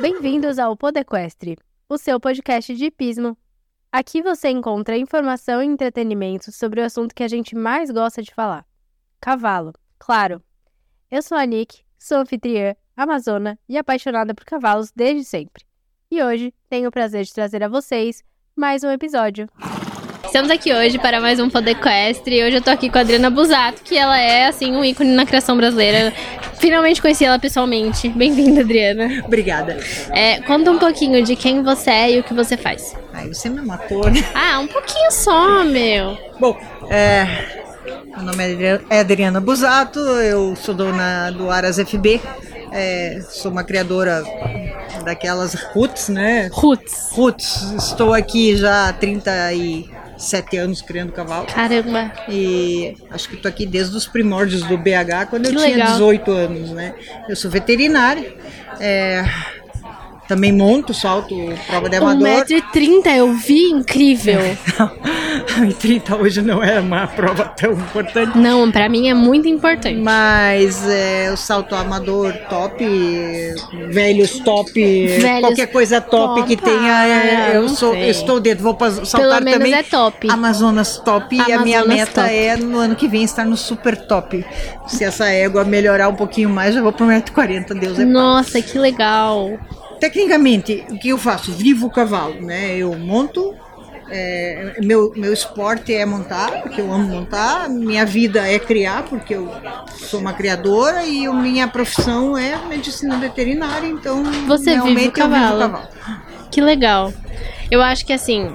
Bem-vindos ao Podequestre, o seu podcast de hipismo. Aqui você encontra informação e entretenimento sobre o assunto que a gente mais gosta de falar: cavalo, claro. Eu sou a Nick, sou anfitriã, amazona e apaixonada por cavalos desde sempre. E hoje tenho o prazer de trazer a vocês mais um episódio. Estamos aqui hoje para mais um Podequestre e hoje eu tô aqui com a Adriana Busato, que ela é, assim, um ícone na criação brasileira. Finalmente conheci ela pessoalmente. Bem-vinda, Adriana. Obrigada. É, conta um pouquinho de quem você é e o que você faz. Ai, você me matou, né? Ah, um pouquinho só, meu. Bom, é, meu nome é Adriana- é Busato, eu sou dona do Aras FB, é, sou uma criadora daquelas roots, né? Roots. Roots, estou aqui já há 37 anos criando cavalo. Caramba. E acho que estou aqui desde os primórdios do BH, quando eu Que tinha legal. 18 anos, né? Eu sou veterinária, é, também monto, salto prova de amador. 1,30m, eu vi, incrível. Não, 30 hoje não é uma prova tão importante. Não, pra mim é muito importante. Mas é, o salto amador top, velhos top, Velhos qualquer coisa top, top, que tenha, é, eu sou, sei. eu estou dentro. Vou saltar Pelo menos também é top. Amazonas top e a minha Amazonas meta top. é no ano que vem estar no super top. Se essa égua melhorar um pouquinho mais, já vou pro 1,40m, Deus é pai. Nossa, que legal. Tecnicamente, o que eu faço? Vivo o cavalo, né? Eu monto. É, meu, meu esporte é montar, porque eu amo montar. Minha vida é criar, porque eu sou uma criadora. E a minha profissão é medicina veterinária, então Você vive o realmente eu vivo cavalo. o cavalo. Que legal. Eu acho que assim,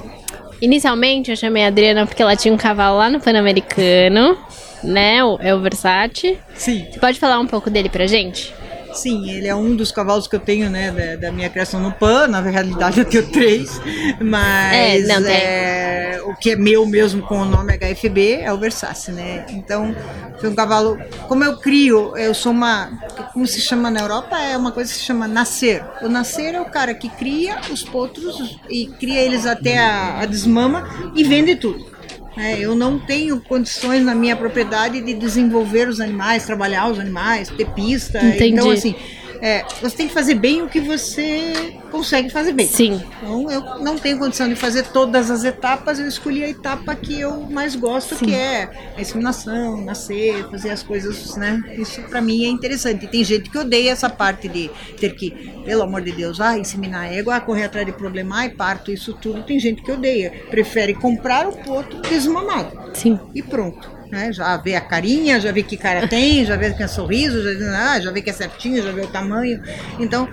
inicialmente eu chamei a Adriana porque ela tinha um cavalo lá no Pan-Americano, né? O, é o Versace. Sim, Você pode falar um pouco dele pra gente? Sim, ele é um dos cavalos que eu tenho, né, da, da minha criação no PAN. Na realidade, eu tenho três, mas É, não, é, o que é meu mesmo com o nome HFB é o Versace, né? Então, foi um cavalo. Como eu crio, eu sou uma. Como se chama na Europa? É uma coisa que se chama nascer. O nascer é o cara que cria os potros e cria eles até a, a desmama e vende tudo. É, eu não tenho condições na minha propriedade de desenvolver os animais, trabalhar os animais, ter pista. Entendi. Então, assim, é, você tem que fazer bem o que você consegue fazer bem. Sim. Então, eu não tenho condição de fazer todas as etapas, eu escolhi a etapa que eu mais gosto, que é a inseminação, nascer, fazer as coisas, né? Isso pra mim é interessante. E tem gente que odeia essa parte de ter que, pelo amor de Deus, ah, inseminar égua, ah, correr atrás de problema, ai, parto, isso tudo. Tem gente que odeia. Prefere comprar o potro desmamado Sim. e pronto. Né? Já vê a carinha, já vê que cara tem, já vê que é sorriso, já, ah, já vê que é certinho, já vê o tamanho. Então,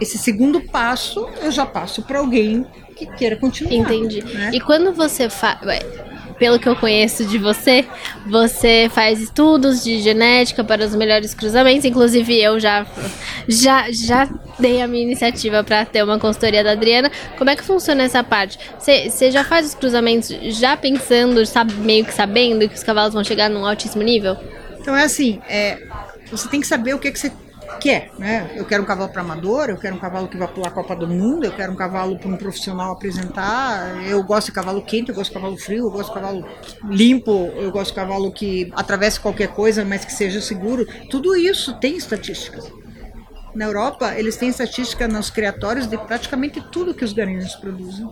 esse segundo passo eu já passo para alguém que queira continuar. Entendi. né? E quando você faz. Pelo que eu conheço de você, você faz estudos de genética para os melhores cruzamentos. Inclusive, eu já, já, já dei a minha iniciativa para ter uma consultoria da Adriana. Como é que funciona essa parte? Você já faz os cruzamentos já pensando, sabe, meio que sabendo que os cavalos vão chegar num altíssimo nível? Então é assim, é, você tem que saber o que, que você quer, né? Eu quero um cavalo para amador, eu quero um cavalo que vai pular a Copa do Mundo, eu quero um cavalo para um profissional apresentar. Eu gosto de cavalo quente, eu gosto de cavalo frio, eu gosto de cavalo limpo, eu gosto de cavalo que atravesse qualquer coisa, mas que seja seguro. Tudo isso tem estatísticas. Na Europa, eles têm estatística nos criatórios de praticamente tudo que os garanhões produzem.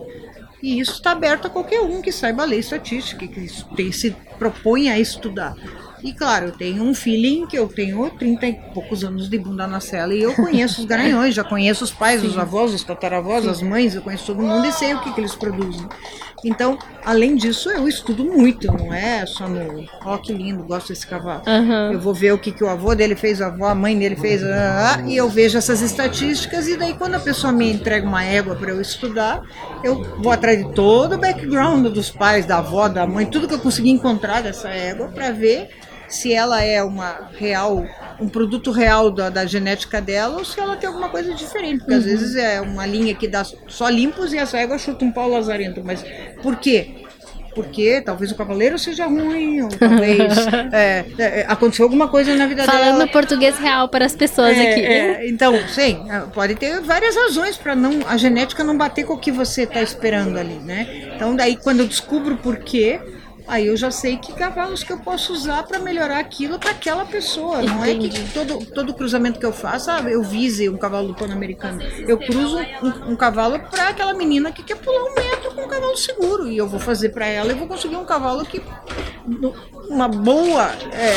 E isso está aberto a qualquer um que saiba ler estatística, que se propõe a estudar. E claro, eu tenho um feeling que eu tenho 30 e poucos anos de bunda na cela e eu conheço os garanhões, já conheço os pais, os avós, os tataravós, as mães, eu conheço todo mundo e sei o que, que eles produzem. Então, além disso, eu estudo muito, não é só no, ó que lindo, gosto desse cavalo. Aham. Eu vou ver o que, que o avô dele fez, a avó, a mãe dele fez, ah, ah, e eu vejo essas estatísticas, e daí quando a pessoa me entrega uma égua para eu estudar, eu vou atrás de todo o background dos pais, da avó, da mãe, tudo que eu consegui encontrar dessa égua para ver se ela é uma real, um produto real da, da genética dela ou se ela tem alguma coisa diferente. Porque às vezes é uma linha que dá só limpos e essa égua chuta um pau lazarento. Mas por quê? Porque talvez o cavaleiro seja ruim, ou talvez é, é, aconteceu alguma coisa na vida Falando dela. português real para as pessoas É, aqui. é, então, sim, é, pode ter várias razões para não a genética não bater com o que você está esperando ali, né? Então daí quando eu descubro por quê, aí eu já sei que cavalos que eu posso usar para melhorar aquilo para aquela pessoa. Não é que todo, todo cruzamento que eu faço, ah, eu vise um cavalo do Pan-Americano. Eu cruzo um, um cavalo para aquela menina que quer pular um metro com um cavalo seguro. E eu vou fazer para ela e vou conseguir um cavalo que. Uma boa. É,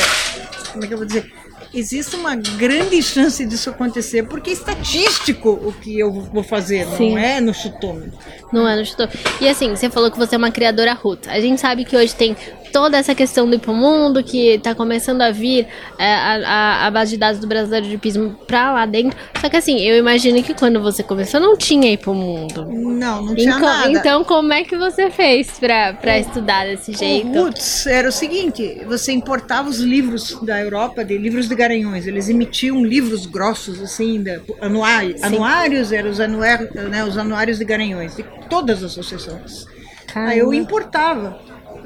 como é que eu vou dizer? existe uma grande chance disso acontecer, porque é estatístico o que eu vou fazer, Sim. não é no chutômetro. Não é no chutômetro. E assim, você falou que você é uma criadora ruta. A gente sabe que hoje tem toda essa questão do hipomundo que está começando a vir é, a, a, base de dados do brasileiro de pismo para lá dentro. Só que assim, eu imagino que quando você começou não tinha hipomundo. Não, não tinha então, nada. Então como é que você fez para estudar desse jeito? O Roots era o seguinte, você importava os livros da Europa, de livros de garanhões. Eles emitiam livros grossos, assim, de, anuários, anuários eram os, anuários, né, os anuários de garanhões, de todas as associações. Caramba. Aí eu importava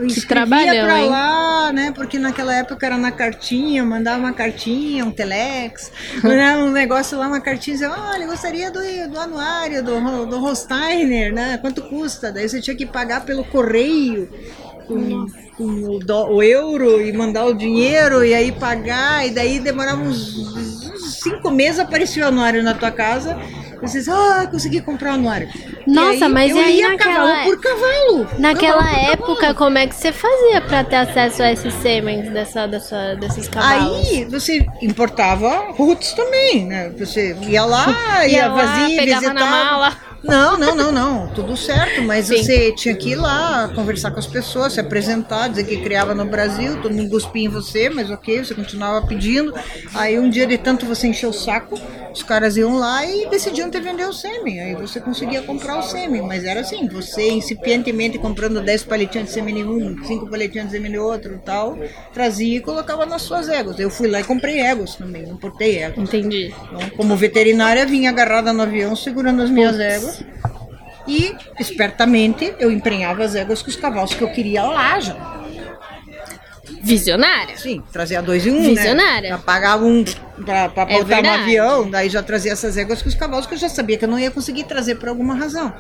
que trabalhão, pra hein? lá, né? Porque naquela época era na cartinha, mandava uma cartinha, um telex, né, um negócio lá, uma cartinha, dizia, olha, gostaria do, do anuário, do, do Holsteiner, né? Quanto custa? Daí você tinha que pagar pelo correio. Com, com o, do, o, euro e mandar o dinheiro e aí pagar, e daí demorava uns, uns cinco meses aparecia o anuário na tua casa vocês, ah, consegui comprar um anuário. Nossa, aí, mas eu aí ia naquela cavalo por cavalo. Naquela cavalo por época, cavalo. como é que você fazia para ter acesso a esses sêmens dessa, dessa, desses cavalos? Aí você importava roots também, né? Você ia lá, ia, ia vazio, pegava visitava. na mala. Não, não, não, não. Tudo certo, mas Sim. você tinha que ir lá, conversar com as pessoas, se apresentar, dizer que criava no Brasil, todo mundo cuspia em você, mas ok, você continuava pedindo. Aí um dia de tanto você encheu o saco, os caras iam lá e decidiam te vender o sêmen. Aí você conseguia comprar o sêmen, mas era assim, você incipientemente comprando 10 paletinhas de sêmen um, 5 paletinhas de sêmen outro e tal, trazia e colocava nas suas éguas. Eu fui lá e comprei éguas também, importei éguas. Entendi. Então, como veterinária, vinha agarrada no avião segurando as minhas éguas e, espertamente, eu emprenhava as éguas com os cavalos que eu queria lá já. Visionária. Sim, trazia dois em um, Visionária. né? Pagava um pra, pra é botar no avião, daí já trazia essas éguas com os cavalos que eu já sabia que eu não ia conseguir trazer por alguma razão.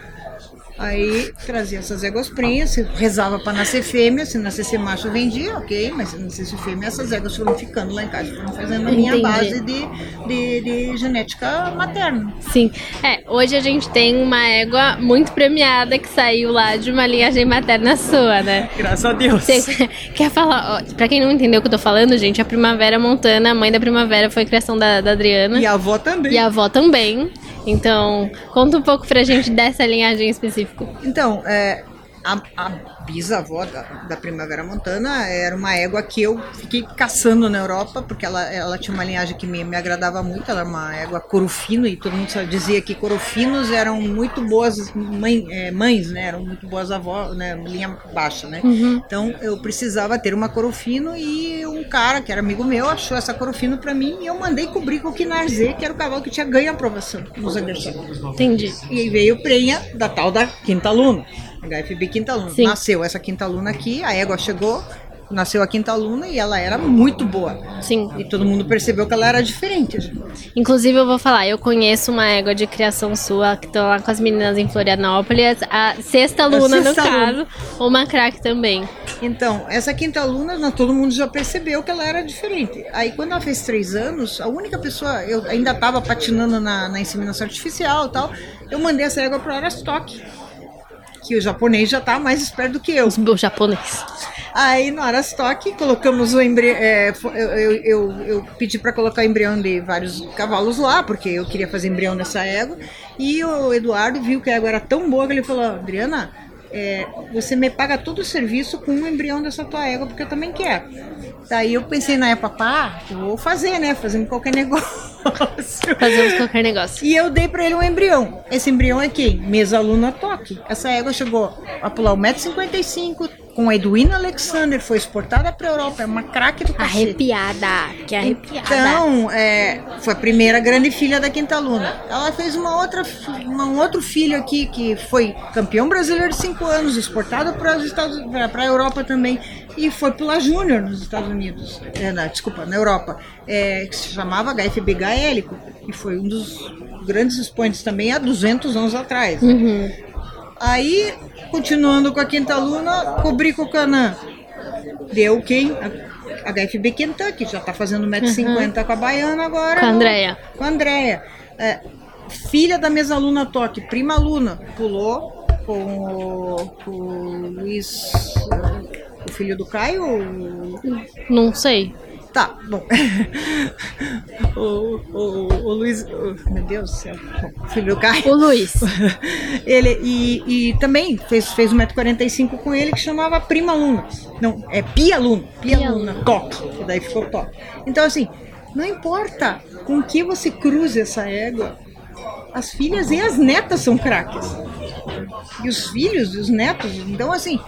Aí trazia essas éguas prenhas, rezava para nascer fêmea, se nascesse macho vendia, ok, mas se nascesse fêmea, essas éguas foram ficando lá em casa, foram fazendo a minha Entendi. base de, de, de, genética materna. Sim, é, hoje a gente tem uma égua muito premiada que saiu lá de uma linhagem materna sua, né? Graças a Deus. Você quer falar, ó, pra quem não entendeu o que eu tô falando, gente, a Primavera Montana, a mãe da Primavera foi criação da, da Adriana. E a avó também. E a avó também. Então, conta um pouco pra gente dessa linhagem específica. Então, é, a, a bisavó da, da, Primavera Montana era uma égua que eu fiquei caçando na Europa, porque ela, ela tinha uma linhagem que me, me agradava muito, ela era uma égua corofino, e todo mundo dizia que corofinos eram muito boas mãe, é, mães, né? Eram muito boas avós, né? Linha baixa, né? Uhum. Então eu precisava ter uma corofino e um cara, que era amigo meu, achou essa corofino para mim e eu mandei cobrir com o Kinarze, que era o cavalo que tinha ganho a aprovação nos Anderson. Entendi. E veio prenha da tal da Quinta Luna. HFB Quinta Luna. Sim. Nasceu essa Quinta Luna aqui, a égua chegou, nasceu a Quinta Luna e ela era muito boa. Sim. E todo mundo percebeu que ela era diferente. Inclusive, eu vou falar, eu conheço uma égua de criação sua que estão lá com as meninas em Florianópolis, a sexta Luna, a sexta no caso, uma crack também. Então, essa Quinta Luna, todo mundo já percebeu que ela era diferente. Aí, quando ela fez três anos, a única pessoa, eu ainda estava patinando na, na inseminação artificial e tal, eu mandei essa égua para o Arastock que o japonês já está mais esperto do que eu. O japonês. Aí no Arastock colocamos o embrião. É, eu, eu, eu, pedi para colocar o embrião de vários cavalos lá, porque eu queria fazer embrião nessa égua. E o Eduardo viu que a égua era tão boa que ele falou: Adriana, é, você me paga todo o serviço com o embrião dessa tua égua, porque eu também quero. Daí eu pensei na época, pá, vou fazer, né? Fazendo qualquer negócio. Fazemos qualquer negócio. E eu dei pra ele um embrião. Esse embrião é quem? Mesaluna toque. Essa égua chegou a pular 1,55m, com a Edwina Alexander, foi exportada para a Europa, é uma craque do cacete. Arrepiada, que arrepiada. Então, é, foi a primeira grande filha da Quinta Luna. Ela fez uma outra, uma, um outro filho aqui que foi campeão brasileiro de 5 anos, exportado para os Estados para a Europa também e foi pela Júnior nos Estados Unidos, é, na, desculpa, na Europa, é, que se chamava HFB gaélico e foi um dos grandes expoentes também há 200 anos atrás. Uhum. Aí, continuando com a Quinta Luna, cobri com o Canã. deu quem? A HFB Kentucky, já tá fazendo 1,50m com a Baiana agora. Com a Andrea. Com a Andrea. É, filha da minha aluna Toque, prima aluna, pulou com o, com o Luiz, o filho do Caio. Não sei. Tá, bom. o, o, o Luiz. o- meu Deus do céu. Bom, filho do Caio. O Luiz. Ele, e, e também fez, fez 1,45m com ele que chamava Prima Luna. Não, é Pia Luna. Pia, Pia Luna, Toque. que Daí ficou Toque. Então, assim, não importa com que você cruze essa égua, as filhas e as netas são craques. E os filhos e os netos. Então, assim,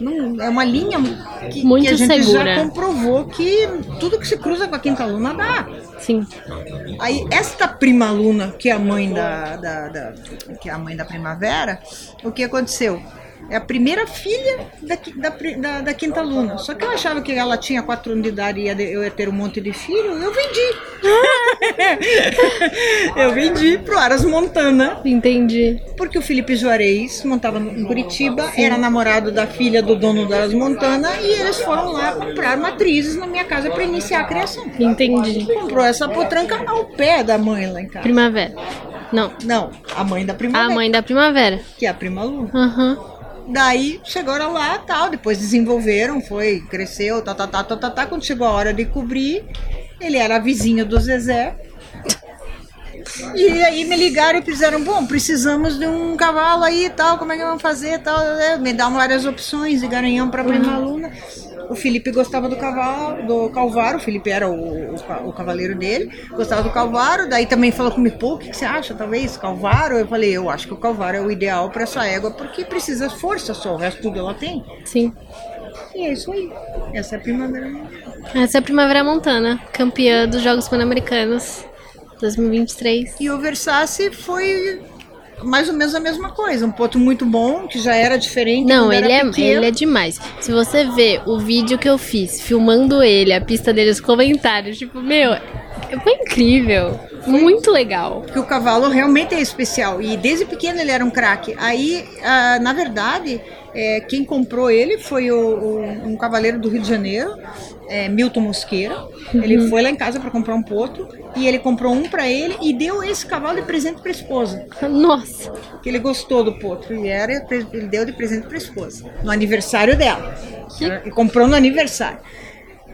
não, é uma linha que, Muito que a gente segura. já comprovou que tudo que se cruza com a quinta luna dá. Sim. Aí, esta prima aluna, que é a mãe da, da, da- que é a mãe da primavera, o que aconteceu? É a primeira filha da, da, da, da quinta luna. Só que eu achava que ela tinha quatro anos de idade e eu ia ter um monte de filho, eu vendi. eu vendi pro Aras Montana, Entendi. porque o Felipe Juarez montava em Curitiba, era namorado da filha do dono do Aras Montana e eles foram lá comprar matrizes na minha casa para iniciar a criação. Entendi. Comprou essa potranca ao pé da mãe lá em casa. Primavera. Não. Não, a mãe da primavera, A mãe da primavera. que é a prima Luna. Aham. Daí chegaram lá, tal, depois desenvolveram, foi, cresceu, tá, tá, tá, tá, tá, tá. Quando chegou a hora de cobrir, ele era vizinho do Zezé. E aí me ligaram e fizeram, bom, precisamos de um cavalo aí e tal, como é que vamos fazer tal. É, Me dão várias opções de garanhão para prima Luna. O Felipe gostava do cavalo, do Calvário, o Felipe era o, o, o cavaleiro dele, gostava do Calvário, daí também falou comigo, pô, o que, que você acha, talvez, Calvário? Eu falei, eu acho que o Calvário é o ideal para essa égua, porque precisa de força só, o resto tudo ela tem. Sim. E é isso aí, essa é a primavera. Essa é a Primavera Montana, campeã dos Jogos Pan-Americanos 2023. E o Versace foi mais ou menos a mesma coisa, um ponto muito bom, que já era diferente. Não, ele era é, pequeno. ele é demais. Se você ver o vídeo que eu fiz filmando ele, a pista dele, os comentários, tipo, meu, foi incrível. Muito legal. Porque o cavalo realmente é especial. E desde pequeno ele era um craque. Aí, ah, na verdade, é, quem comprou ele foi o, o- um cavaleiro do Rio de Janeiro, é, Milton Mosqueira. Ele foi lá em casa para comprar um potro. E ele comprou um para ele e deu esse cavalo de presente para esposa. Nossa. Que ele gostou do potro. E era, ele deu de presente para esposa. No aniversário dela. E comprou no aniversário.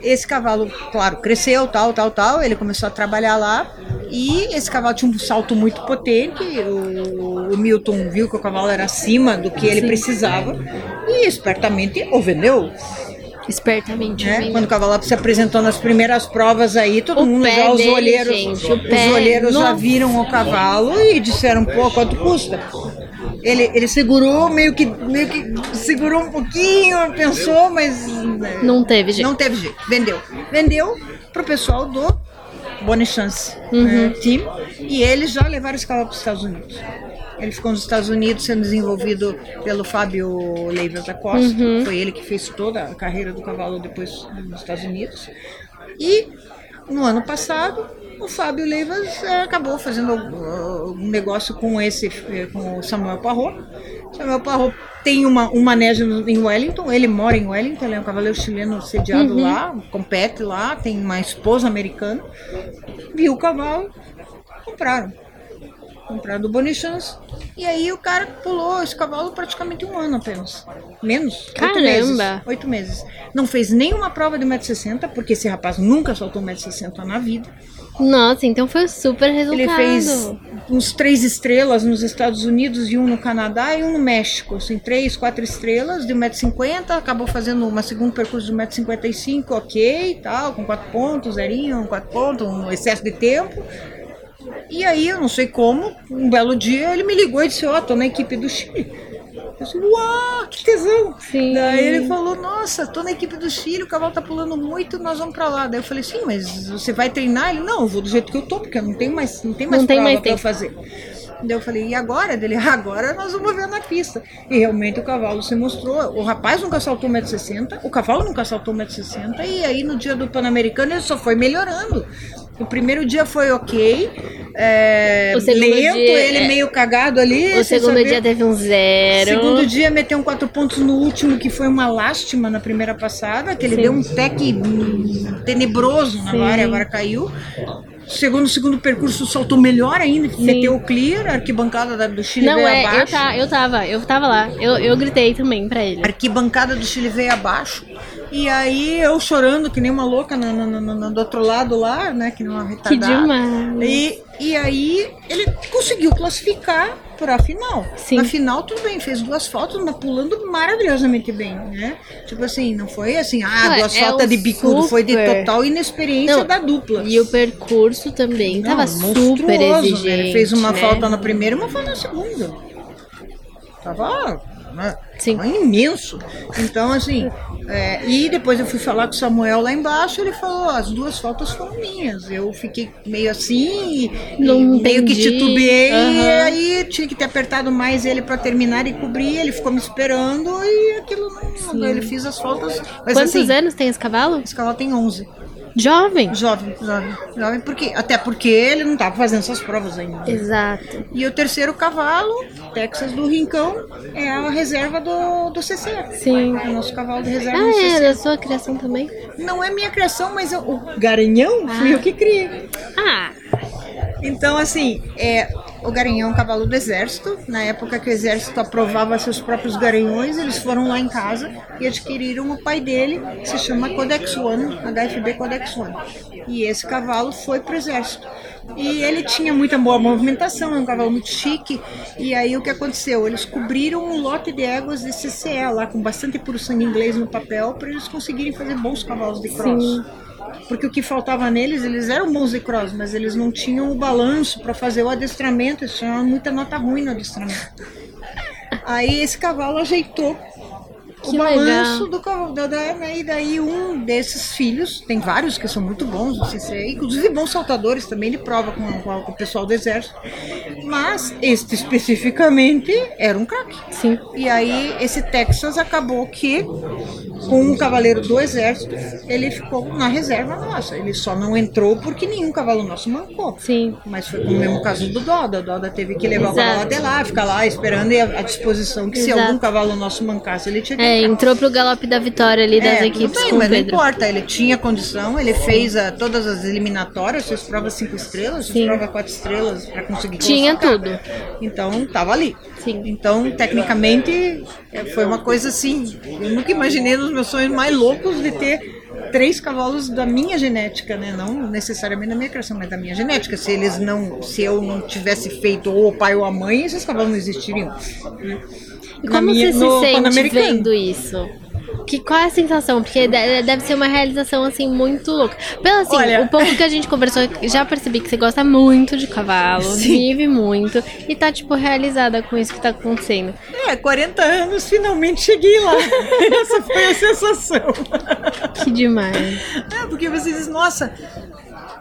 Esse cavalo, claro, cresceu, tal, tal, tal. Ele começou a trabalhar lá. E esse cavalo tinha um salto muito potente. O, o Milton viu que o cavalo era acima do que ele Sim. precisava. E espertamente o vendeu. Espertamente. Né? Quando o cavalo se apresentou nas primeiras provas aí, todo O mundo já, os dele, olheiros, gente, os pé, olheiros já viram o cavalo e disseram, pô, quanto custa? Ele, ele segurou, meio que, meio que segurou um pouquinho, pensou, mas né, Não teve jeito. não teve jeito. Vendeu. Vendeu pro pessoal do Bonne Chance Uhum. né, Team e eles já levaram esse cavalo para os Estados Unidos. Ele ficou nos Estados Unidos sendo desenvolvido pelo Fábio Leivas da Costa. Uhum. Foi ele que fez toda a carreira do cavalo depois nos Estados Unidos. E no ano passado, o Fábio Leivas eh, acabou fazendo um negócio com esse, eh, com o Samuel Parrot. Samuel Parrot tem uma, um manejo em Wellington, ele mora em Wellington, ele é um cavaleiro chileno sediado Uhum. lá, compete lá, tem uma esposa americana. Viu o cavalo, compraram. Compraram do Bonichance. E aí o cara pulou esse cavalo praticamente um ano apenas. Menos. Oito Caramba! meses. Oito meses. Não fez nenhuma prova de 1,60m, porque esse rapaz nunca soltou 1,60m na vida. Nossa, então foi um super resultado. Ele fez uns três estrelas nos Estados Unidos e um no Canadá e um no México. Assim, três, quatro estrelas de 1,50m. Acabou fazendo uma segundo percurso de 1,55m, ok tal, com quatro pontos, zerinho, quatro pontos, um excesso de tempo. E aí, eu não sei como, um belo dia ele me ligou e disse: Ó, tô na equipe do Chile. Eu disse, uau, que tesão! Sim. Daí ele falou, nossa, tô na equipe do Chile, o cavalo tá pulando muito, nós vamos pra lá. Daí eu falei, sim, mas você vai treinar? Ele, não, eu vou do jeito que eu tô, porque eu não tenho mais, não tem mais Não tem prova mais pra fazer. Daí eu falei, e agora? Dele, agora nós vamos ver na pista. E realmente o cavalo se mostrou. O rapaz nunca saltou 1,60m, o cavalo nunca saltou 1,60m, e aí no dia do Pan-Americano ele só foi melhorando. O primeiro dia foi ok. É, lento, dia, ele é. meio cagado ali. O segundo dia teve um zero. Segundo dia meteu um quatro pontos no último, que foi uma lástima na primeira passada, que ele Sim. deu um tec tenebroso na Sim. vara, agora caiu. Segundo, segundo percurso soltou melhor ainda, Sim. meteu o clear, a arquibancada da- do Chile Não veio é, eu, abaixo. tá, eu tava, eu tava lá. Eu, eu gritei também pra ele. A arquibancada do Chile veio abaixo. E aí eu chorando que nem uma louca na- na- na- do outro lado lá, né? Que nem uma Que retardada. demais. E, e aí ele conseguiu classificar para a final. Sim. Na final, tudo bem, fez duas faltas, mas pulando maravilhosamente bem, né? Tipo assim, não foi assim, ah, Ué, duas é faltas de bicudo, foi de total inexperiência Não, da dupla. E o percurso também Não, tava super monstruoso, né? exigente. Ele fez uma né? falta na primeira e uma falta na segunda. Tava, né? Sim. Tava imenso. Então, assim, é, e depois eu fui falar com o Samuel lá embaixo, ele falou, as duas faltas foram minhas. Eu fiquei meio assim, Não meio que titubeei, Aham. e aí tinha que ter apertado mais ele para terminar e cobrir, ele ficou me esperando e aquilo não, ele fez as faltas. Mas Quantos assim, anos tem esse cavalo? esse cavalo tem 11. Jovem. Jovem, jovem, jovem, porque, até porque ele não estava fazendo essas provas ainda. Exato. E o terceiro cavalo, Texas do Rincão, é a reserva do, do CC. Sim. É o nosso cavalo de reserva do Ah, é CC. da sua criação também? Não é minha criação, mas eu- o Garanhão fui eu que criei. Ah, Então, assim, é, o Garanhão é um cavalo do exército. Na época que o exército aprovava seus próprios garanhões, eles foram lá em casa e adquiriram o pai dele, que se chama Codex One, HFB Codex One. E esse cavalo foi pro exército. E ele tinha muita boa movimentação, é um cavalo muito chique. E aí o que aconteceu? Eles cobriram um lote de éguas de CCE lá, com bastante puro sangue inglês no papel, para eles conseguirem fazer bons cavalos de cross. Sim. Porque o que faltava neles, eles eram bons de cross, mas eles não tinham o balanço para fazer o adestramento, eles tinham muita nota ruim no adestramento. Aí esse cavalo ajeitou o Que balanço legal. do da- da- né, E daí um desses filhos, tem vários que são muito bons, não sei se é, inclusive bons saltadores também, ele prova com, com- com o pessoal do exército. Mas este especificamente era um craque. sim. E aí esse Texas acabou que com um cavaleiro do exército, ele ficou na reserva nossa. Ele só não entrou porque nenhum cavalo nosso mancou. Sim. Mas foi como o mesmo caso do Doda. O Doda teve que levar Exato. o cavalo até lá, ficar lá esperando e à disposição que se Exato. algum cavalo nosso mancasse, ele tinha que É, entrar. entrou pro galope da vitória ali das É, equipes bem, com mas não Pedro. importa, ele tinha condição, ele fez ah, todas as eliminatórias, fez provas cinco estrelas, fez Sim. prova quatro estrelas para conseguir Tinha tudo. Então tava ali. Sim. Então, tecnicamente, é, foi uma coisa assim. Eu nunca imaginei nos meus sonhos mais loucos de ter três cavalos da minha genética, né? Não necessariamente da minha criação, mas da minha genética. Se eles não, se eu não tivesse feito ou o pai ou a mãe, esses cavalos não existiriam. E como minha- você se sente vendo isso? Que, qual é a sensação? Porque de- deve ser uma realização, assim, muito louca. Pelo assim, Olha- o pouco que a gente conversou, já percebi que você gosta muito de cavalo, Sim. vive muito, e tá, tipo, realizada com isso que tá acontecendo. É, 40 anos, finalmente cheguei lá. Essa foi a sensação. Que demais. É, porque você diz, nossa,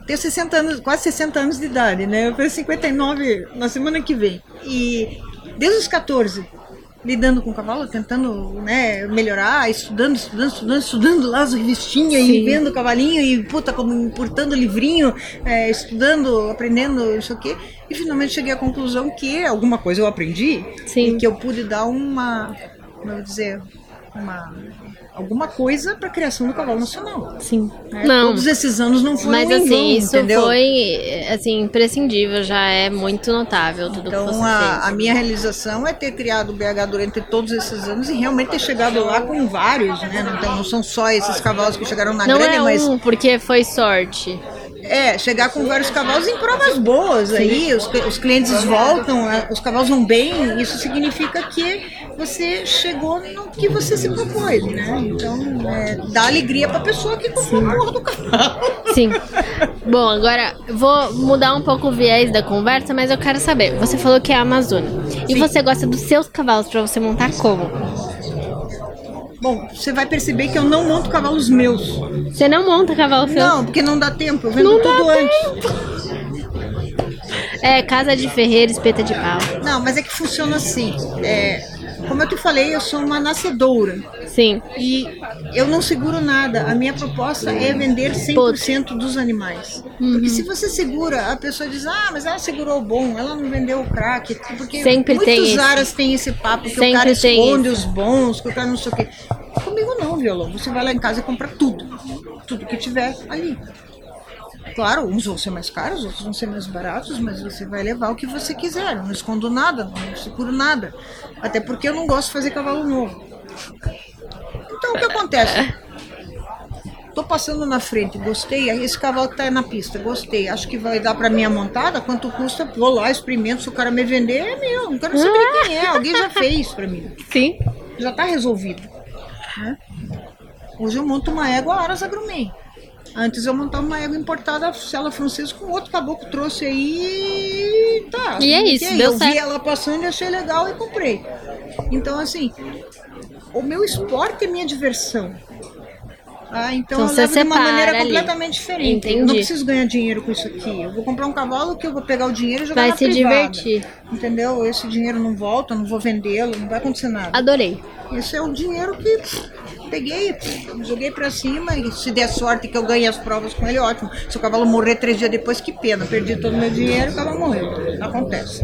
tenho 60 anos, quase 60 anos de idade, né? Eu faço 59 na semana que vem. E desde os 14, lidando com o cavalo, tentando né, melhorar, estudando, estudando, estudando, estudando lá as revistinhas e Sim. vendo o cavalinho e puta, como importando livrinho, é, estudando, aprendendo, isso aqui. E finalmente cheguei à conclusão que alguma coisa eu aprendi Sim. e que eu pude dar uma, como eu vou dizer, uma, alguma coisa para a criação do cavalo nacional. Sim. né? Não. Todos esses anos não foram Mas assim, vão, isso entendeu? foi assim, imprescindível, já é muito notável tudo que Então você a, a minha realização é ter criado o BH durante todos esses anos e realmente ter chegado lá com vários, né? Não, tem- não são só esses cavalos que chegaram na Não grande, é mas um, porque foi sorte. É chegar com vários cavalos em provas boas aí, os, os clientes voltam, a- os cavalos vão bem, isso significa que você chegou no que você se propôs, né? Então é, dá alegria pra pessoa que comprou a porra do cavalo. Sim. Bom, agora vou mudar um pouco o viés da conversa, mas eu quero saber. Você falou que é a Amazônia. E Sim. você gosta dos seus cavalos pra você montar como? Bom, você vai perceber que eu não monto cavalos meus. Você não monta cavalo seu? Não, porque não dá tempo, eu vendo Não tudo antes. É casa de ferreiro, espeta de pau. Não, mas é que funciona assim. É, como eu te falei, eu sou uma nascedoura. Sim. E eu não seguro nada. A minha proposta é vender 100% dos animais. Uhum. Porque se você segura, a pessoa diz, ah, mas ela segurou o bom, ela não vendeu o crack. Porque Sempre tem muitos esse. aras têm esse papo que Sempre o cara tem esconde os bons, que o cara não sei o quê. Comigo não, violão. Você vai lá em casa e compra tudo. Tudo que tiver ali. Claro, uns vão ser mais caros, outros vão ser mais baratos, mas você vai levar o que você quiser. Eu não escondo nada, não seguro nada. Até porque eu não gosto de fazer cavalo novo. Então o que acontece? Tô passando na frente, gostei. Esse cavalo tá na pista, gostei. Acho que vai dar pra minha montada. Quanto custa? Vou lá, experimento. Se o cara me vender, é meu. Não quero saber quem é. Alguém já fez pra mim. Sim. Já tá resolvido. né? Hoje eu monto uma égua Aras Agrumem. Antes eu montava uma égua importada, cela francesa, com outro caboclo trouxe aí. e Tá. E é isso, deu eu certo. vi ela passando e achei legal e comprei. Então, assim, o meu esporte é minha diversão. Ah, então, Então eu levo de uma maneira ali. completamente diferente. Eu Entendi. não preciso ganhar dinheiro com isso aqui. Eu vou comprar um cavalo que eu vou pegar o dinheiro e jogar Vai na se privada. divertir. Entendeu? Esse dinheiro não volta, eu não vou vendê-lo, não vai acontecer nada. Adorei. Esse é o dinheiro que peguei, joguei pra cima e se der sorte que eu ganhe as provas com ele, ótimo. Se o cavalo morrer três dias depois, que pena. Perdi todo o meu dinheiro e o cavalo morreu. Acontece.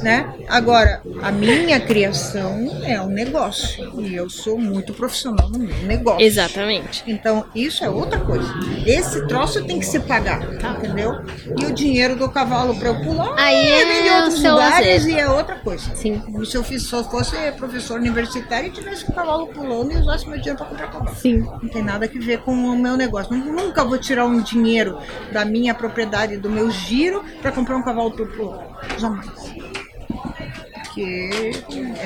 Né? Agora, a minha criação é um negócio. E eu sou muito profissional no meu negócio. Exatamente. Então, isso é outra coisa. Esse troço tem que se pagar, entendeu? E o dinheiro do cavalo para eu pular, Aí é é outros lugares e é outra coisa. Sim. Se eu fiz, se eu fosse professor universitário e tivesse o cavalo pulando e usasse meu dinheiro para comprar cavalo. Sim. Não tem nada que ver com o meu negócio. Nunca vou tirar um dinheiro da minha propriedade, do meu giro, para comprar um cavalo para pular. Jamais. Porque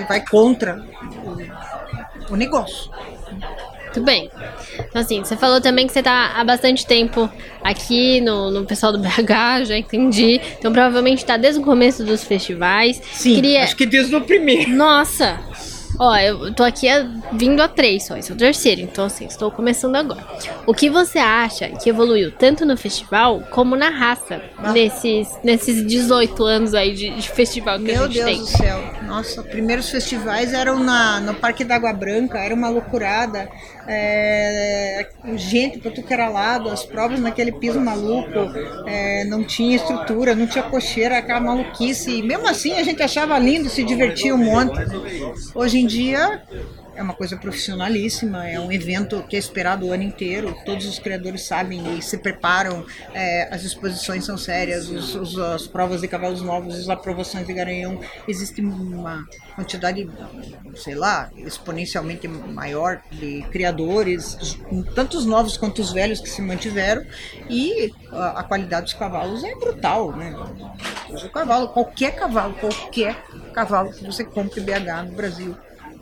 vai contra o, o negócio. Muito bem. Então, assim, você falou também que você tá há bastante tempo aqui no, no pessoal do BH, já entendi. Então, provavelmente tá desde o começo dos festivais. Queria... acho que desde o primeiro. Nossa! Ó, eu tô aqui a- vindo a três só, esse é o terceiro, então assim, estou começando agora. O que você acha que evoluiu tanto no festival como na raça nesses, nesses 18 anos aí de, de festival que Meu a gente Deus tem? do céu. Nossa, primeiros festivais eram na, no Parque da Água Branca, era uma loucurada. É, gente pra tu que era lado, as provas naquele piso maluco, é, não tinha estrutura, não tinha cocheira, aquela maluquice. E mesmo assim a gente achava lindo, se divertia um monte. Hoje em dia é uma coisa profissionalíssima, é um evento que é esperado o ano inteiro, todos os criadores sabem e se preparam, é, as exposições são sérias, os- os- as provas de cavalos novos, as aprovações de garanhão, existe uma quantidade, sei lá, exponencialmente maior de criadores, tanto os novos quanto os velhos que se mantiveram, e a, a qualidade dos cavalos é brutal, né? O cavalo, qualquer cavalo, qualquer cavalo que você compre BH no Brasil,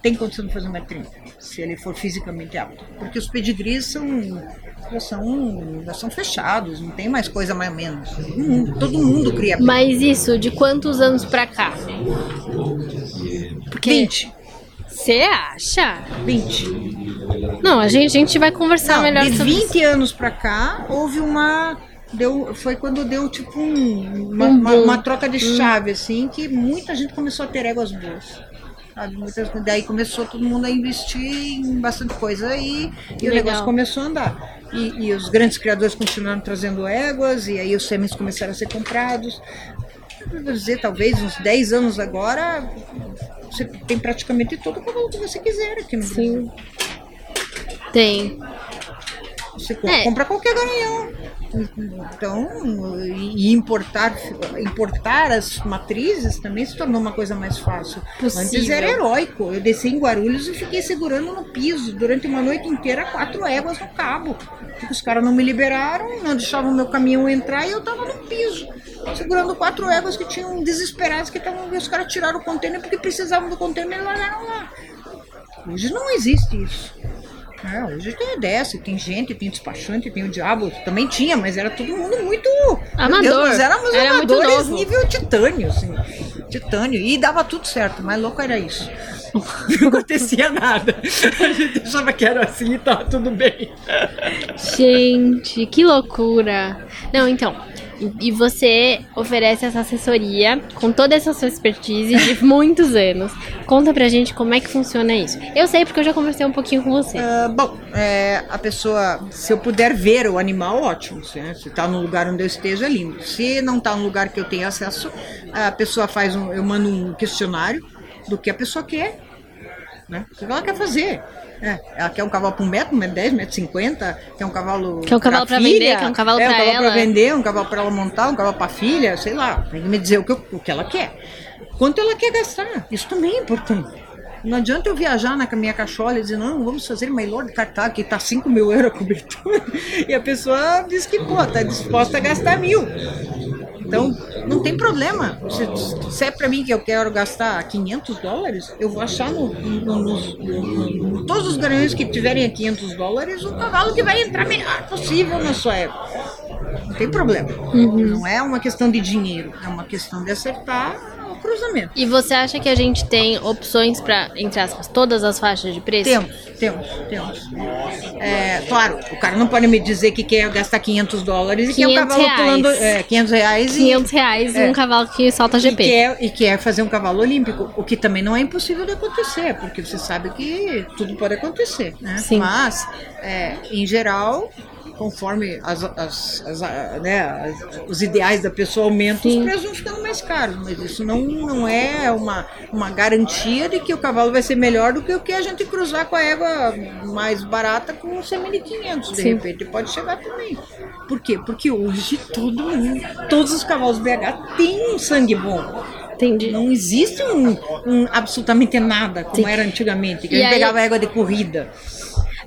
tem condição de fazer 1,30m, se ele for fisicamente apto. Porque os pedigrees são, já são, já são fechados, não tem mais coisa mais ou menos. Todo mundo, todo mundo cria Mas isso, de quantos anos pra cá? Porque 20. Você acha? 20. Não, a gente, a gente vai conversar Não, melhor de sobre 20 anos pra cá, houve uma. Deu, foi quando deu tipo um- uma, Um uma, uma troca de chave, assim, que muita gente começou a ter éguas boas. Sabe? Muitas, daí começou todo mundo a investir em bastante coisa e, e o negócio começou a andar. E, e os grandes criadores continuaram trazendo éguas, e aí os sêmens começaram a ser comprados. Vou dizer, talvez uns 10 anos agora, você tem praticamente todo o cavalo que você quiser aqui no Brasil. Sim. Tem. Você É. compra qualquer garanhão. Então, e importar, importar as matrizes também se tornou uma coisa mais fácil. Possível. Antes era heróico. Eu desci em Guarulhos e fiquei segurando no piso durante uma noite inteira quatro éguas no cabo. Os caras não me liberaram, não deixavam meu caminhão entrar e eu tava no piso. Segurando quatro éguas que tinham desesperados que estavam. Os caras tiraram o container porque precisavam do container e largaram lá. Hoje não existe isso. É, hoje tem desce, tem gente, tem despachante, tem o diabo, também tinha, mas era todo mundo muito. Amador. Deus, nós éramos Era muito amadores nível titânio, assim. Titânio. E dava tudo certo, mas louco era isso. Não acontecia nada. A gente achava que era assim e tava tudo bem. Gente, que loucura. Não, então, E você oferece essa assessoria com toda essa sua expertise de muitos anos. Conta pra gente como é que funciona isso. Eu sei porque eu já conversei um pouquinho com você. Uh, bom, é, a pessoa, se eu puder ver o animal, ótimo. Né? Se está no lugar onde eu esteja, lindo. Se não está no lugar que eu tenho acesso, a pessoa faz um, eu mando um questionário do que a pessoa quer, né? O que ela quer fazer. É, ela quer um cavalo para um metro, um metro dez, um metro cinquenta, quer um cavalo Quer um cavalo para vender, quer um cavalo é, para um cavalo ela. para vender, um cavalo para ela montar, um cavalo para filha, sei lá. Tem que me dizer o que, o que ela quer. Quanto ela quer gastar. Isso também é importante. Não adianta eu viajar na minha cachola e dizer, não, vamos fazer uma Lord Cartag, que tá 5 mil euros a cobertura. E a pessoa diz que, pô, tá disposta a gastar mil. Então, não tem problema. Se, se é para mim que eu quero gastar 500 dólares, eu vou achar no, no, no, no todos os garanhões que tiverem a 500 dólares o cavalo que vai entrar melhor possível na sua época. Não tem problema. Uhum. Não é uma questão de dinheiro, é uma questão de acertar cruzamento. E você acha que a gente tem opções para, entre aspas, todas as faixas de preço? Temos, temos, temos. É, claro, o cara não pode me dizer que quer gastar 500 dólares e quer um cavalo reais. pulando é, 500 reais 500 reais É. e um cavalo que solta GP. E quer, e quer fazer um cavalo olímpico, o que também não é impossível de acontecer, porque você sabe que tudo pode acontecer, né? Sim. Mas, é, em geral, conforme as, as- as, né, os ideais da pessoa aumentam, Sim. os preços vão ficando mais caros, mas isso não, não é uma, uma garantia de que o cavalo vai ser melhor do que o que a gente cruzar com a égua mais barata com o CM500, de Sim. repente pode chegar também. Por quê? Porque hoje todo mundo, todos os cavalos BH têm um sangue bom. Entendi. Não existe um, um absolutamente nada como era antigamente, que E a gente aí- pegava égua de corrida.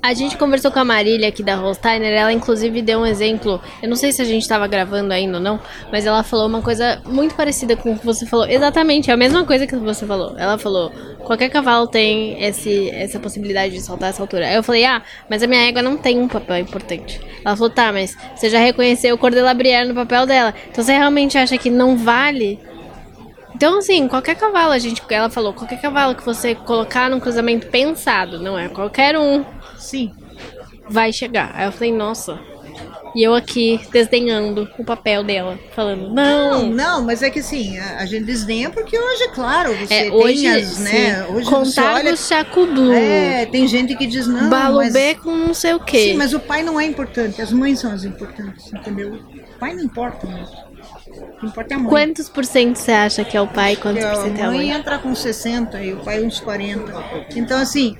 A gente conversou com a Marília aqui da Holsteiner, ela inclusive deu um exemplo, eu não sei se a gente estava gravando ainda ou não, mas ela falou uma coisa muito parecida com o que você falou. Exatamente, é a mesma coisa que você falou. Ela falou, qualquer cavalo tem esse, essa possibilidade de saltar essa altura. Aí eu falei, ah, mas a minha égua não tem um papel importante. Ela falou, tá, mas você já reconheceu o Cordela Brière no papel dela, então você realmente acha que não vale então, assim, qualquer cavalo, a gente, ela falou, qualquer cavalo que você colocar num cruzamento pensado, não é qualquer um, Sim. vai chegar. Aí eu falei, nossa. E eu aqui desdenhando o papel dela, falando, Não, não. não, mas é que assim, a, a gente desdenha porque hoje, claro, você É, tem hoje, as, né? sim. Hoje contar olha. Blue, É, tem gente que diz não, mas, Balubê com não sei o quê. sim, mas o pai não é importante, as mães são as importantes, entendeu? O pai não importa mesmo. O que importa a mãe. Quantos por cento você acha que é o pai quantos por cento é a a mãe mãe? entra com 60 e o pai uns 40. Então, assim,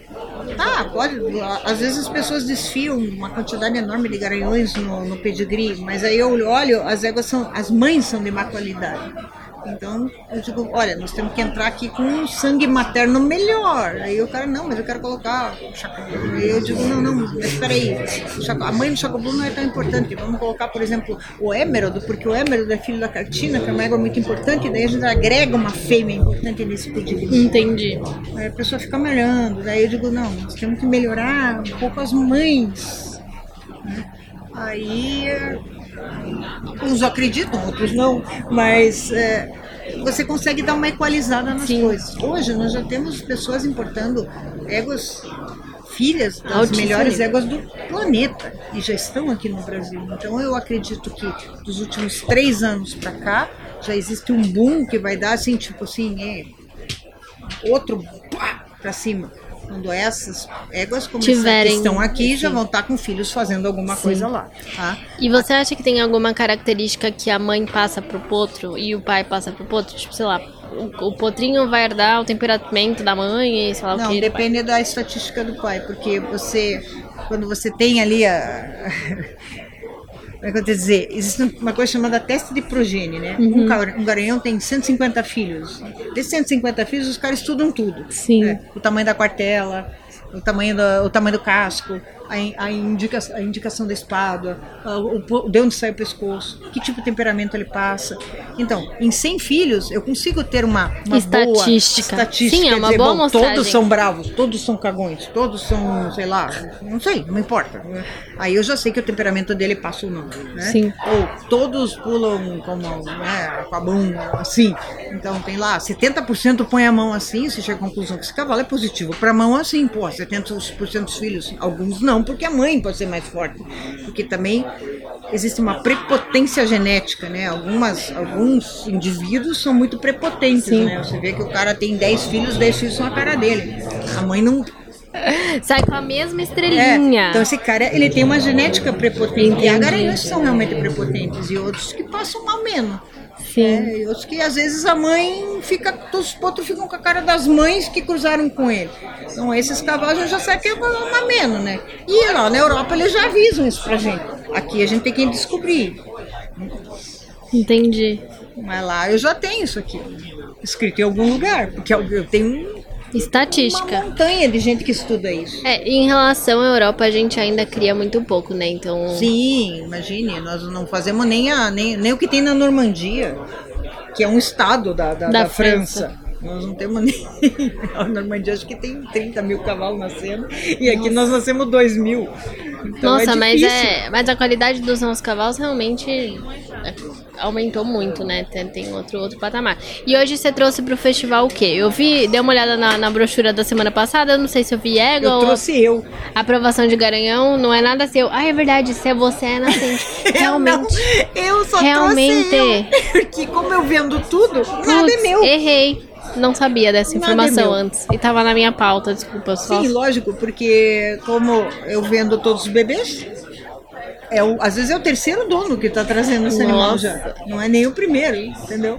tá, pode. Às vezes as pessoas desfiam uma quantidade enorme de garanhões no, no pedigree, mas aí eu olho, as éguas são. As mães são de má qualidade. Então, eu digo, olha, nós temos que entrar aqui com um sangue materno melhor. Aí o cara, não, mas eu quero colocar o chacoblu. Aí eu digo, não, não, mas espera aí. A mãe do chacoblu não é tão importante. Vamos colocar, por exemplo, o emerald, porque o emerald é filho da cartina, que é uma égua muito importante, daí a gente agrega uma fêmea importante nesse pedigree. Entendi. Aí a pessoa fica me olhando. Daí eu digo, não, nós temos que melhorar um pouco as mães. Aí é, uns acreditam, outros não, mas é, você consegue dar uma equalizada nas Sim. coisas. Hoje nós já temos pessoas importando éguas filhas das Altíssimo melhores éguas do planeta e já estão aqui no Brasil. Então eu acredito que dos últimos três anos para cá já existe um boom que vai dar assim, tipo assim, é, outro pá, pra cima. Quando essas éguas como essa que Tiverem, estão aqui já vão estar com filhos fazendo alguma Sim. coisa lá, tá? E você acha que tem alguma característica que a mãe passa pro potro e o pai passa pro potro? Tipo, sei lá, o, o potrinho vai herdar o temperamento da mãe e sei lá o Não, que. depende da estatística do pai, porque você, quando você tem ali a. Como é que eu te dizer? Existe uma coisa chamada teste de progênie, né? Uhum. Um, garanhão tem 150 filhos. Desses 150 filhos, os caras estudam tudo. Sim. É, o tamanho da quartela, o tamanho do, o tamanho do casco, a, in- a, indica, a indicação da espada, a- o, de onde sai o pescoço, que tipo de temperamento ele passa. Então, em 100 filhos, eu consigo ter uma, uma boa Estatística. estatística. Sim, é uma dizer, boa bom. Todos são bravos, todos são cagões, todos são, sei lá, não sei, não importa. Aí eu já sei que o temperamento dele passa ou não. Né? Sim. Ou todos pulam como, né, com a mão assim. Então tem lá, 70% põe a mão assim, você chega à conclusão que esse cavalo é positivo. Para mão assim, pô, 70% dos filhos, alguns não, não porque a mãe pode ser mais forte, porque também existe uma prepotência genética, né? Algumas, alguns indivíduos são muito prepotentes, Sim. né? Você vê que o cara tem 10 filhos, 10 filhos são a cara dele. A mãe não. Sai com a mesma É, estrelinha. então esse cara, ele tem uma genética prepotente. E há garanhões que são realmente prepotentes e outros que passam mal menos. Sim. É, e outros que às vezes a mãe fica, os outros ficam com a cara das mães que cruzaram com ele. Então esses cavalos a gente já sabe que é menos, né? E lá na Europa eles já avisam isso pra gente. Aqui a gente tem que descobrir. Entendi. Mas lá eu já tenho isso aqui. Escrito em algum lugar. Porque eu eu tenho uma Estatística. montanha de gente que estuda isso. É, em relação à Europa, a gente ainda cria muito pouco, né? Então. Sim, imagine, nós não fazemos nem, a, nem, nem o que tem na Normandia, que é um estado da, da, Da da França. Nós não temos nem. A Normandia acho que tem 30 mil cavalos nascendo. E aqui nós nascemos 2 mil. Então Nossa, é mas é. Mas a qualidade dos nossos cavalos realmente é, aumentou muito, né? Tem, tem outro, outro patamar. E hoje você trouxe pro festival o quê? Eu vi, dei uma olhada na, na brochura da semana passada, eu não sei se eu vi égua Eu ou trouxe eu. aprovação de garanhão, não é nada seu. Ah, é verdade, se é você é nascente. Realmente. Eu, não, eu só Realmente. trouxe eu. Porque como eu vendo tudo, nada é meu. Errei. Não sabia dessa é informação meu. antes. E tava na minha pauta, desculpa só. Sim, lógico, porque como eu vendo todos os bebês, é o, às vezes é o terceiro dono que está trazendo esse animal já. Não é nem o primeiro, entendeu?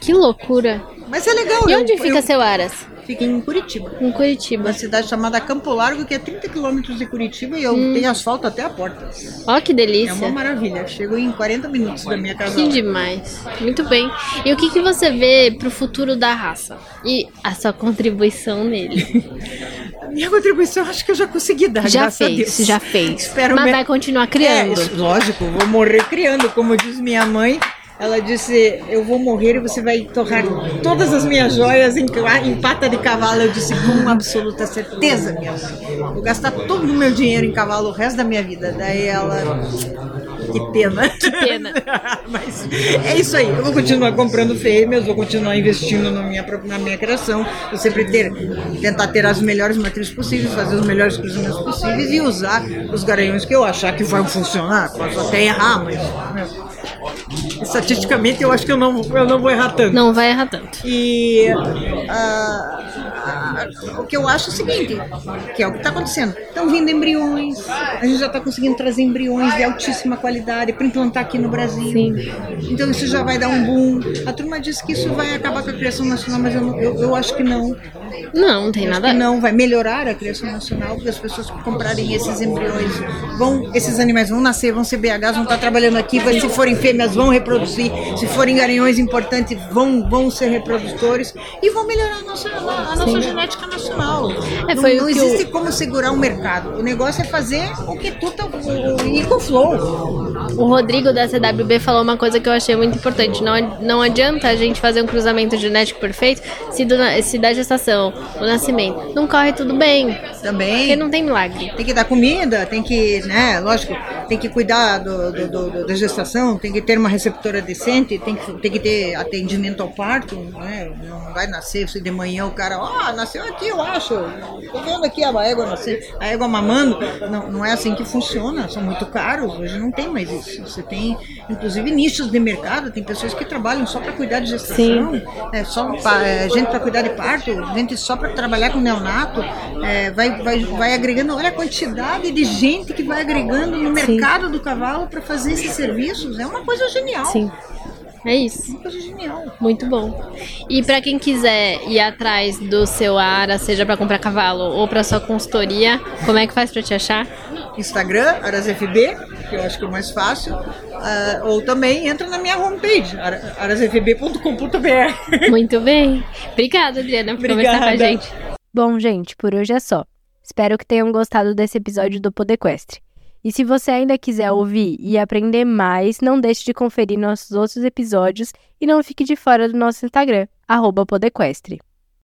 Que loucura. Mas é legal. E eu- onde fica eu, seu Aras? Fica em Curitiba. Em Curitiba. Uma cidade chamada Campo Largo, que é 30 quilômetros de Curitiba e eu Hum. tenho asfalto até a porta. Ó, que É delícia. uma maravilha. Chego em 40 minutos da minha casa. Que lá. demais. Muito bem. E o que, que você vê pro futuro da raça? E a sua contribuição nele? A minha contribuição acho que eu já consegui dar, já graças a fez, Deus. já fez. Espero Mas me- vai continuar É, criando. isso, lógico, vou morrer criando, como diz minha mãe. Ela disse: Eu vou morrer e você vai torrar todas as minhas joias em, em pata de cavalo. Eu disse: Com absoluta certeza, minha mãe. Vou gastar todo o meu dinheiro em cavalo o resto da minha vida. Daí ela. Que pena. Que pena. Mas é isso aí. Eu vou continuar comprando fêmeas, vou continuar investindo na minha, na minha criação. Vou sempre ter, tentar ter as melhores matrizes possíveis, fazer os melhores cruzamentos possíveis e usar os garanhões que eu achar que vão funcionar. Posso até errar, mas. né, Estatisticamente, eu acho que eu não, eu não vou errar tanto. Não vai errar tanto. E ah, ah, o que eu acho é o seguinte, que é o que está acontecendo. Estão vindo embriões, a gente já está conseguindo trazer embriões de altíssima qualidade para implantar aqui no Brasil. Sim. Então isso já vai dar um boom. A turma diz que isso vai acabar com a criação nacional, mas eu, não- eu, eu acho que não. Não, não tem nada. não, vai melhorar a criação nacional, porque as pessoas que comprarem esses embriões vão, esses animais vão nascer, vão ser BHs, vão estar trabalhando aqui, vai- se forem fêmeas vão reproduzir, se forem garanhões importantes vão, vão ser reprodutores e vão melhorar a nossa, a nossa genética nacional. É, não não existe o- como segurar o mercado. O negócio é fazer o que tu tá, ir com flow. O Rodrigo da CWB falou uma coisa que eu achei muito importante. Não, não adianta a gente fazer um cruzamento genético perfeito se, do, se da gestação, o nascimento, não corre tudo bem. Também. Porque não tem milagre. Tem que dar comida, tem que, né, lógico, tem que cuidar do, do- do- da gestação, tem que ter uma receptora decente, tem que, tem que ter atendimento ao parto, né? Não vai nascer se de manhã o cara, ó, nasceu aqui, eu acho. Tô vendo aqui a égua nascer, a égua mamando. Não, não é assim que funciona, são muito caros, hoje não tem mais isso. Você tem, inclusive, nichos de mercado, tem pessoas que trabalham só para cuidar de gestação, é, só pa- é, gente para cuidar de parto, gente só para trabalhar com neonato, é, vai, vai, vai agregando, olha a quantidade de gente que vai agregando no mercado do cavalo para fazer esses serviços, é uma coisa genial. Sim. É isso. Uma coisa genial. Muito bom. E pra quem quiser ir atrás do seu Ara, seja pra comprar cavalo ou pra sua consultoria, como é que faz pra te achar? Instagram, ArasFB, que eu acho que é o mais fácil, ah, ou também entra na minha homepage, ara- arasfb.com.br. Muito bem. Obrigada, Adriana, por conversar com a Obrigada. gente. Bom, gente, por hoje é só. Espero que tenham gostado desse episódio do Podequestre. E se você ainda quiser ouvir e aprender mais, não deixe de conferir nossos outros episódios e não fique de fora do nosso Instagram, arroba Podequestre.